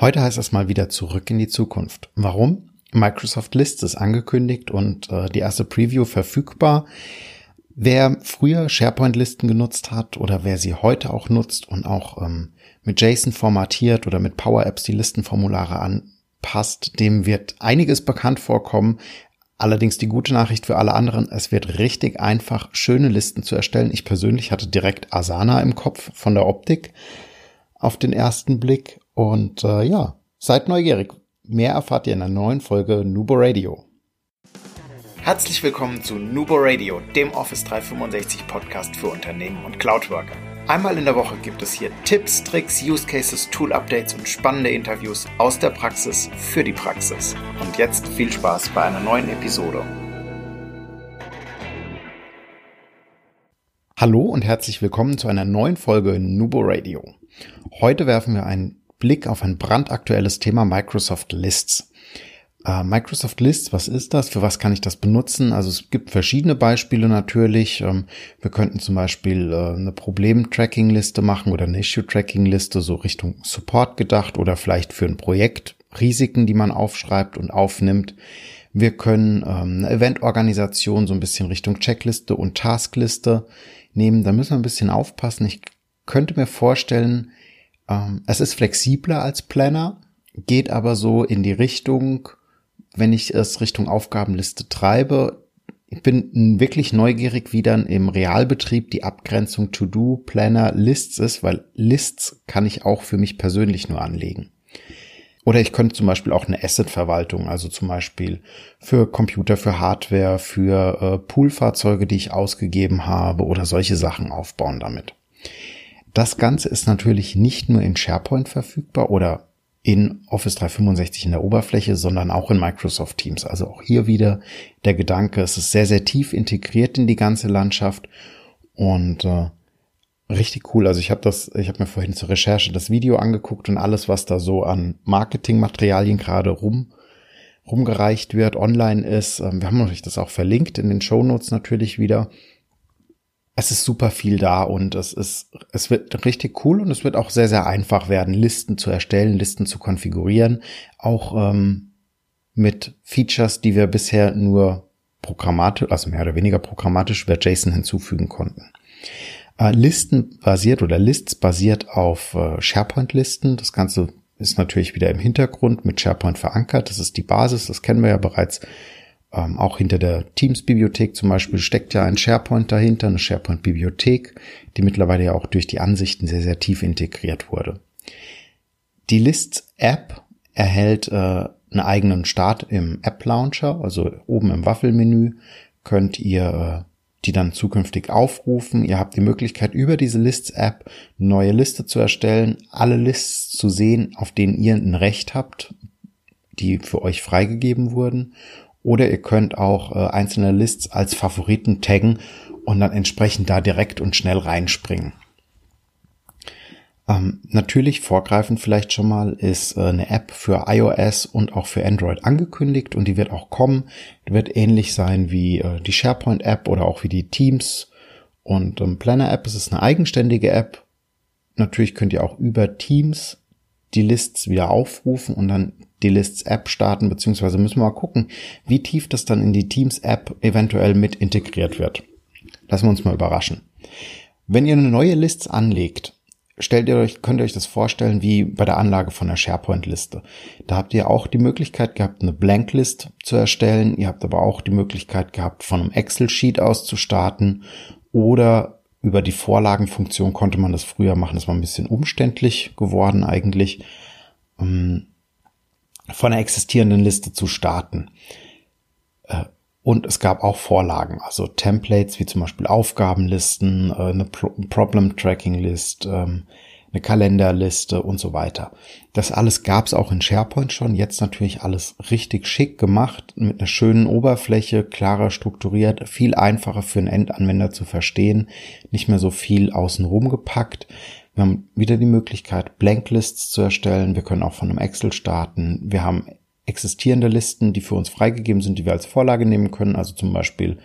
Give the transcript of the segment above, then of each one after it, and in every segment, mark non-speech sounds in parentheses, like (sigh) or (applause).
Heute heißt es mal wieder zurück in die Zukunft. Warum? Microsoft Lists ist angekündigt und äh, die erste Preview verfügbar. Wer früher SharePoint-Listen genutzt hat oder wer sie heute auch nutzt und auch ähm, mit JSON formatiert oder mit Power Apps die Listenformulare anpasst, dem wird einiges bekannt vorkommen. Allerdings die gute Nachricht für alle anderen, es wird richtig einfach, schöne Listen zu erstellen. Ich persönlich hatte direkt Asana im Kopf von der Optik auf den ersten Blick. Und äh, ja, seid neugierig. Mehr erfahrt ihr in einer neuen Folge Nubo Radio. Herzlich willkommen zu Nubo Radio, dem Office 365 Podcast für Unternehmen und Cloudworker. Einmal in der Woche gibt es hier Tipps, Tricks, Use Cases, Tool Updates und spannende Interviews aus der Praxis für die Praxis. Und jetzt viel Spaß bei einer neuen Episode. Hallo und herzlich willkommen zu einer neuen Folge Nubo Radio. Heute werfen wir einen Blick auf ein brandaktuelles Thema Microsoft Lists. Uh, Microsoft Lists, was ist das? Für was kann ich das benutzen? Also es gibt verschiedene Beispiele natürlich. Ähm, wir könnten zum Beispiel uh, eine Problem-Tracking-Liste machen oder eine Issue-Tracking-Liste, so Richtung Support gedacht oder vielleicht für ein Projekt Risiken, die man aufschreibt und aufnimmt. Wir können ähm, eine Eventorganisation so ein bisschen Richtung Checkliste und Taskliste nehmen. Da müssen wir ein bisschen aufpassen. Ich könnte mir vorstellen, es ist flexibler als Planner, geht aber so in die Richtung, wenn ich es Richtung Aufgabenliste treibe. Ich bin wirklich neugierig, wie dann im Realbetrieb die Abgrenzung To-Do, Planner, Lists ist, weil Lists kann ich auch für mich persönlich nur anlegen. Oder ich könnte zum Beispiel auch eine Asset-Verwaltung, also zum Beispiel für Computer, für Hardware, für äh, Poolfahrzeuge, die ich ausgegeben habe oder solche Sachen aufbauen damit. Das Ganze ist natürlich nicht nur in SharePoint verfügbar oder in Office 365 in der Oberfläche, sondern auch in Microsoft Teams. Also auch hier wieder der Gedanke, es ist sehr, sehr tief integriert in die ganze Landschaft und äh, richtig cool. Also ich habe das, ich habe mir vorhin zur Recherche das Video angeguckt und alles, was da so an Marketingmaterialien gerade rum rumgereicht wird, online ist. Ähm, wir haben euch das auch verlinkt in den Show Notes natürlich wieder es ist super viel da und es ist, es wird richtig cool und es wird auch sehr, sehr einfach werden, Listen zu erstellen, Listen zu konfigurieren, auch ähm, mit Features, die wir bisher nur programmatisch, also mehr oder weniger programmatisch über JSON hinzufügen konnten. Äh, Listen basiert oder Lists basiert auf äh, SharePoint-Listen. Das Ganze ist natürlich wieder im Hintergrund mit SharePoint verankert. Das ist die Basis, das kennen wir ja bereits ähm, auch hinter der Teams-Bibliothek zum Beispiel steckt ja ein SharePoint dahinter, eine SharePoint-Bibliothek, die mittlerweile ja auch durch die Ansichten sehr, sehr tief integriert wurde. Die Lists-App erhält äh, einen eigenen Start im App-Launcher, also oben im Waffelmenü könnt ihr äh, die dann zukünftig aufrufen. Ihr habt die Möglichkeit, über diese Lists-App neue Liste zu erstellen, alle Lists zu sehen, auf denen ihr ein Recht habt, die für euch freigegeben wurden oder ihr könnt auch äh, einzelne Lists als Favoriten taggen und dann entsprechend da direkt und schnell reinspringen. Ähm, natürlich vorgreifend vielleicht schon mal ist äh, eine App für iOS und auch für Android angekündigt und die wird auch kommen. Die wird ähnlich sein wie äh, die SharePoint App oder auch wie die Teams und ähm, Planner App. Es ist eine eigenständige App. Natürlich könnt ihr auch über Teams die Lists wieder aufrufen und dann die Lists-App starten, beziehungsweise müssen wir mal gucken, wie tief das dann in die Teams-App eventuell mit integriert wird. Lassen wir uns mal überraschen. Wenn ihr eine neue List anlegt, stellt ihr euch, könnt ihr euch das vorstellen wie bei der Anlage von einer SharePoint-Liste. Da habt ihr auch die Möglichkeit gehabt, eine Blank-List zu erstellen. Ihr habt aber auch die Möglichkeit gehabt, von einem Excel-Sheet aus zu starten oder über die Vorlagenfunktion konnte man das früher machen. Das war ein bisschen umständlich geworden eigentlich. Ähm, von einer existierenden Liste zu starten. Äh, und es gab auch Vorlagen, also Templates wie zum Beispiel Aufgabenlisten, äh, eine Problem-Tracking-List, ähm, eine Kalenderliste und so weiter. Das alles gab es auch in SharePoint schon. Jetzt natürlich alles richtig schick gemacht, mit einer schönen Oberfläche, klarer strukturiert, viel einfacher für einen Endanwender zu verstehen, nicht mehr so viel außenrum gepackt. Wir haben wieder die Möglichkeit, Blanklists zu erstellen. Wir können auch von einem Excel starten. Wir haben existierende Listen, die für uns freigegeben sind, die wir als Vorlage nehmen können. Also zum Beispiel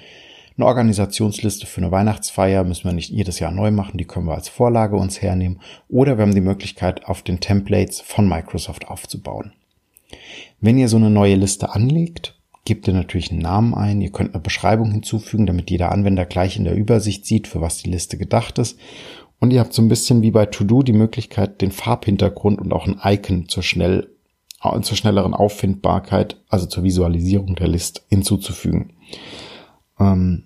Eine Organisationsliste für eine Weihnachtsfeier müssen wir nicht jedes Jahr neu machen, die können wir als Vorlage uns hernehmen. Oder wir haben die Möglichkeit, auf den Templates von Microsoft aufzubauen. Wenn ihr so eine neue Liste anlegt, gebt ihr natürlich einen Namen ein. Ihr könnt eine Beschreibung hinzufügen, damit jeder Anwender gleich in der Übersicht sieht, für was die Liste gedacht ist. Und ihr habt so ein bisschen wie bei To-Do die Möglichkeit, den Farbhintergrund und auch ein Icon zur schnell zur schnelleren Auffindbarkeit, also zur Visualisierung der List hinzuzufügen. Ähm,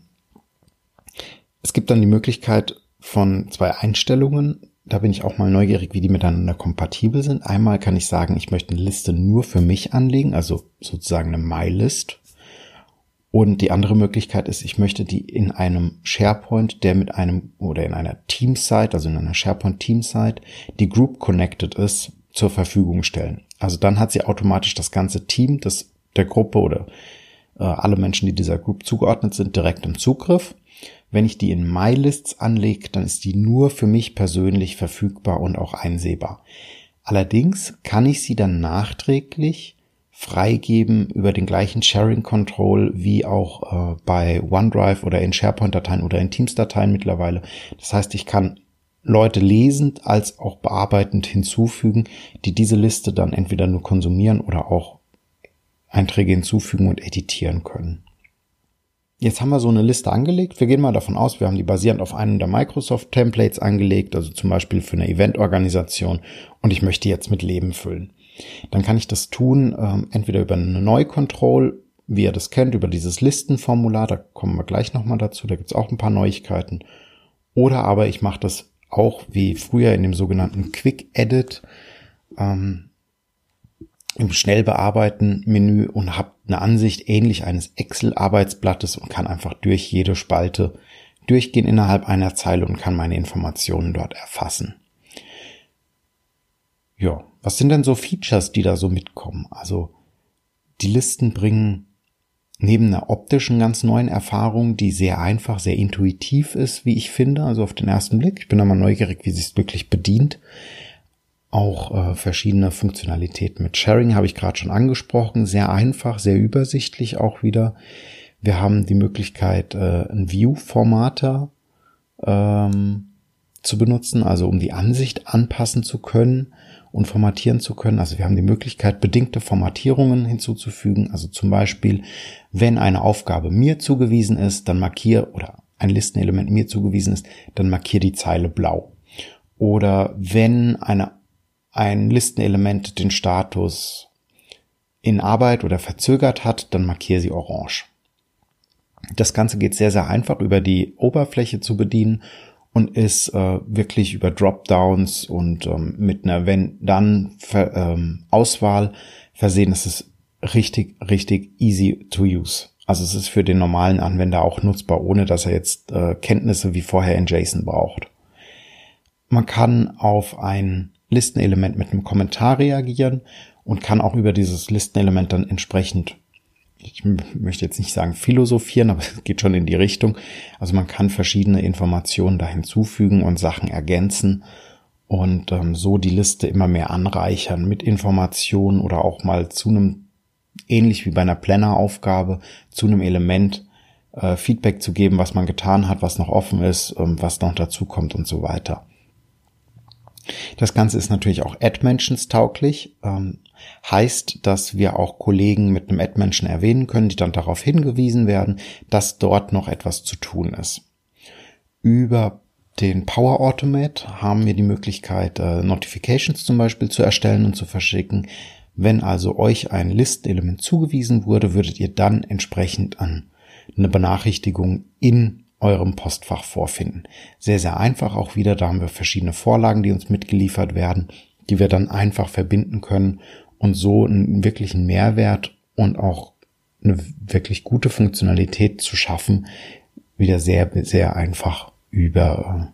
es gibt dann die Möglichkeit von zwei Einstellungen. Da bin ich auch mal neugierig, wie die miteinander kompatibel sind. Einmal kann ich sagen, ich möchte eine Liste nur für mich anlegen, also sozusagen eine MyList. Und die andere Möglichkeit ist, ich möchte die in einem SharePoint, der mit einem oder in einer Teamsite, also in einer SharePoint Teamsite, die Group connected ist, zur Verfügung stellen. Also dann hat sie automatisch das ganze Team des, der Gruppe oder äh, alle Menschen, die dieser Group zugeordnet sind, direkt im Zugriff. Wenn ich die in MyLists anlege, dann ist die nur für mich persönlich verfügbar und auch einsehbar. Allerdings kann ich sie dann nachträglich freigeben über den gleichen Sharing Control wie auch äh, bei OneDrive oder in SharePoint-Dateien oder in Teams-Dateien mittlerweile. Das heißt, ich kann Leute lesend als auch bearbeitend hinzufügen, die diese Liste dann entweder nur konsumieren oder auch Einträge hinzufügen und editieren können. Jetzt haben wir so eine Liste angelegt. Wir gehen mal davon aus, wir haben die basierend auf einem der Microsoft Templates angelegt, also zum Beispiel für eine Eventorganisation und ich möchte jetzt mit Leben füllen dann kann ich das tun, ähm, entweder über eine Neukontroll, wie ihr das kennt, über dieses Listenformular, da kommen wir gleich nochmal dazu, da gibt's auch ein paar Neuigkeiten. Oder aber ich mache das auch wie früher in dem sogenannten Quick Edit, ähm, im Schnellbearbeiten-Menü und habe eine Ansicht ähnlich eines Excel-Arbeitsblattes und kann einfach durch jede Spalte durchgehen innerhalb einer Zeile und kann meine Informationen dort erfassen. Ja, was sind denn so Features, die da so mitkommen? Also die Listen bringen neben einer optischen ganz neuen Erfahrung, die sehr einfach, sehr intuitiv ist, wie ich finde, also auf den ersten Blick. Ich bin mal neugierig, wie sie es wirklich bedient. Auch äh, verschiedene Funktionalitäten mit Sharing habe ich gerade schon angesprochen. Sehr einfach, sehr übersichtlich auch wieder. Wir haben die Möglichkeit, äh, ein View-Formater ähm, zu benutzen, also um die Ansicht anpassen zu können und formatieren zu können. Also wir haben die Möglichkeit, bedingte Formatierungen hinzuzufügen. Also zum Beispiel, wenn eine Aufgabe mir zugewiesen ist, dann markiere oder ein Listenelement mir zugewiesen ist, dann markiere die Zeile blau. Oder wenn eine, ein Listenelement den Status in Arbeit oder verzögert hat, dann markiere sie orange. Das Ganze geht sehr, sehr einfach über die Oberfläche zu bedienen und ist äh, wirklich über Dropdowns und ähm, mit einer Wenn-Dann ähm, Auswahl versehen. Es ist richtig, richtig easy to use. Also es ist für den normalen Anwender auch nutzbar, ohne dass er jetzt äh, Kenntnisse wie vorher in JSON braucht. Man kann auf ein Listenelement mit einem Kommentar reagieren und kann auch über dieses Listenelement dann entsprechend ich möchte jetzt nicht sagen philosophieren, aber (laughs) es geht schon in die Richtung. Also man kann verschiedene Informationen da hinzufügen und Sachen ergänzen und ähm, so die Liste immer mehr anreichern mit Informationen oder auch mal zu einem, ähnlich wie bei einer Planner-Aufgabe, zu einem Element äh, Feedback zu geben, was man getan hat, was noch offen ist, ähm, was noch dazu kommt und so weiter. Das Ganze ist natürlich auch Ad-Mentions tauglich. Ähm, heißt, dass wir auch Kollegen mit einem Ad-Menschen erwähnen können, die dann darauf hingewiesen werden, dass dort noch etwas zu tun ist. Über den Power Automate haben wir die Möglichkeit, äh, Notifications zum Beispiel zu erstellen und zu verschicken. Wenn also euch ein Listenelement zugewiesen wurde, würdet ihr dann entsprechend an eine Benachrichtigung in eurem Postfach vorfinden. Sehr, sehr einfach auch wieder. Da haben wir verschiedene Vorlagen, die uns mitgeliefert werden, die wir dann einfach verbinden können und so einen wirklichen Mehrwert und auch eine wirklich gute Funktionalität zu schaffen, wieder sehr, sehr einfach über,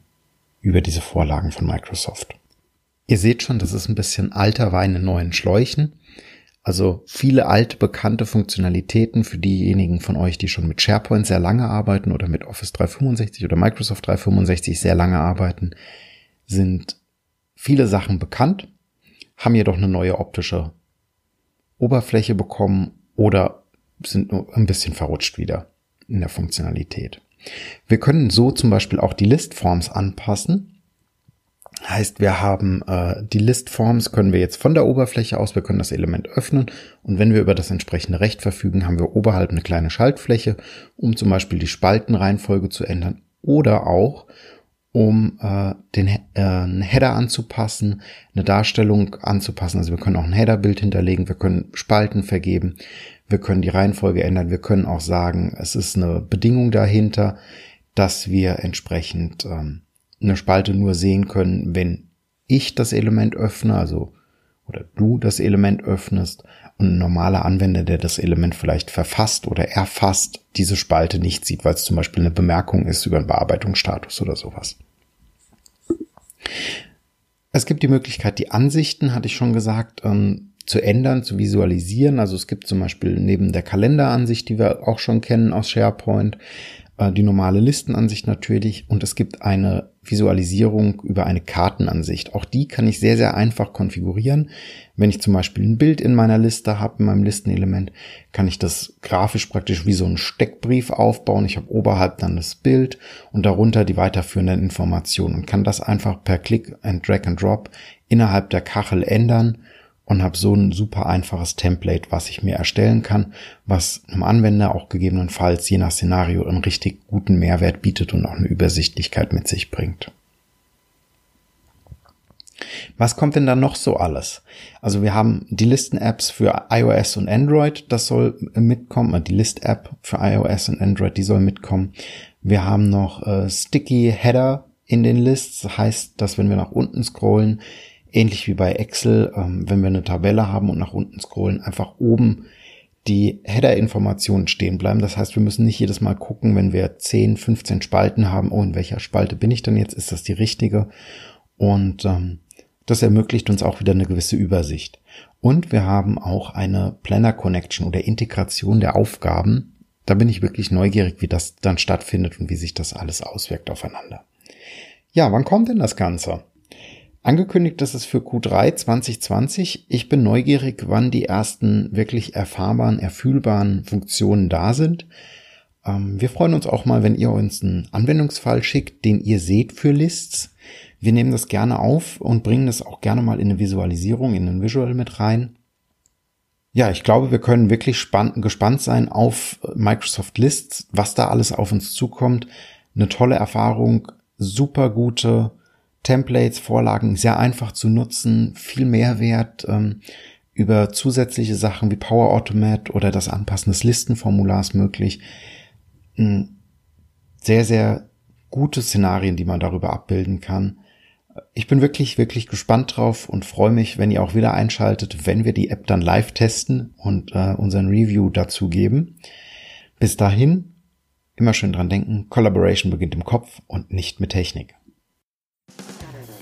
über diese Vorlagen von Microsoft. Ihr seht schon, das ist ein bisschen alter Wein in neuen Schläuchen. Also viele alte bekannte Funktionalitäten für diejenigen von euch, die schon mit SharePoint sehr lange arbeiten oder mit Office 365 oder Microsoft 365 sehr lange arbeiten, sind viele Sachen bekannt, haben jedoch eine neue optische Oberfläche bekommen oder sind nur ein bisschen verrutscht wieder in der Funktionalität. Wir können so zum Beispiel auch die Listforms anpassen. Heißt, wir haben äh, die Listforms, können wir jetzt von der Oberfläche aus, wir können das Element öffnen und wenn wir über das entsprechende Recht verfügen, haben wir oberhalb eine kleine Schaltfläche, um zum Beispiel die Spaltenreihenfolge zu ändern oder auch um äh, den äh, einen Header anzupassen, eine Darstellung anzupassen. Also wir können auch ein Headerbild hinterlegen, wir können Spalten vergeben, wir können die Reihenfolge ändern, wir können auch sagen, es ist eine Bedingung dahinter, dass wir entsprechend ähm, eine Spalte nur sehen können, wenn ich das Element öffne, also oder du das Element öffnest und ein normaler Anwender, der das Element vielleicht verfasst oder erfasst, diese Spalte nicht sieht, weil es zum Beispiel eine Bemerkung ist über einen Bearbeitungsstatus oder sowas. Es gibt die Möglichkeit, die Ansichten, hatte ich schon gesagt, ähm, zu ändern, zu visualisieren. Also es gibt zum Beispiel neben der Kalenderansicht, die wir auch schon kennen aus SharePoint, äh, die normale Listenansicht natürlich und es gibt eine Visualisierung über eine Kartenansicht. Auch die kann ich sehr, sehr einfach konfigurieren. Wenn ich zum Beispiel ein Bild in meiner Liste habe, in meinem Listenelement, kann ich das grafisch praktisch wie so einen Steckbrief aufbauen. Ich habe oberhalb dann das Bild und darunter die weiterführenden Informationen und kann das einfach per Click and Drag and Drop innerhalb der Kachel ändern und habe so ein super einfaches Template, was ich mir erstellen kann, was einem Anwender auch gegebenenfalls je nach Szenario einen richtig guten Mehrwert bietet und auch eine Übersichtlichkeit mit sich bringt. Was kommt denn da noch so alles? Also wir haben die Listen-Apps für iOS und Android, das soll mitkommen, äh, die List-App für iOS und Android, die soll mitkommen. Wir haben noch äh, Sticky Header in den Lists, heißt, dass wenn wir nach unten scrollen, ähnlich wie bei Excel, ähm, wenn wir eine Tabelle haben und nach unten scrollen, einfach oben die Header-Informationen stehen bleiben. Das heißt, wir müssen nicht jedes Mal gucken, wenn wir 10, 15 Spalten haben, oh, in welcher Spalte bin ich denn jetzt? Ist das die richtige? Und ähm, das ermöglicht uns auch wieder eine gewisse Übersicht. Und wir haben auch eine Planner Connection oder Integration der Aufgaben. Da bin ich wirklich neugierig, wie das dann stattfindet und wie sich das alles auswirkt aufeinander. Ja, wann kommt denn das Ganze? Angekündigt ist es für Q3 2020. Ich bin neugierig, wann die ersten wirklich erfahrbaren, erfühlbaren Funktionen da sind. Ähm, wir freuen uns auch mal, wenn ihr uns einen Anwendungsfall schickt, den ihr seht für Lists. Wir nehmen das gerne auf und bringen das auch gerne mal in eine Visualisierung, in ein Visual mit rein. Ja, ich glaube, wir können wirklich spann- gespannt sein auf Microsoft Lists, was da alles auf uns zukommt. Eine tolle Erfahrung, super gute Templates, Vorlagen sehr einfach zu nutzen, viel Mehrwert ähm, über zusätzliche Sachen wie Power Automate oder das Anpassen des Listenformulars möglich. Sehr, sehr gute Szenarien, die man darüber abbilden kann. Ich bin wirklich, wirklich gespannt drauf und freue mich, wenn ihr auch wieder einschaltet, wenn wir die App dann live testen und äh, unseren Review dazu geben. Bis dahin, immer schön dran denken, Collaboration beginnt im Kopf und nicht mit Technik.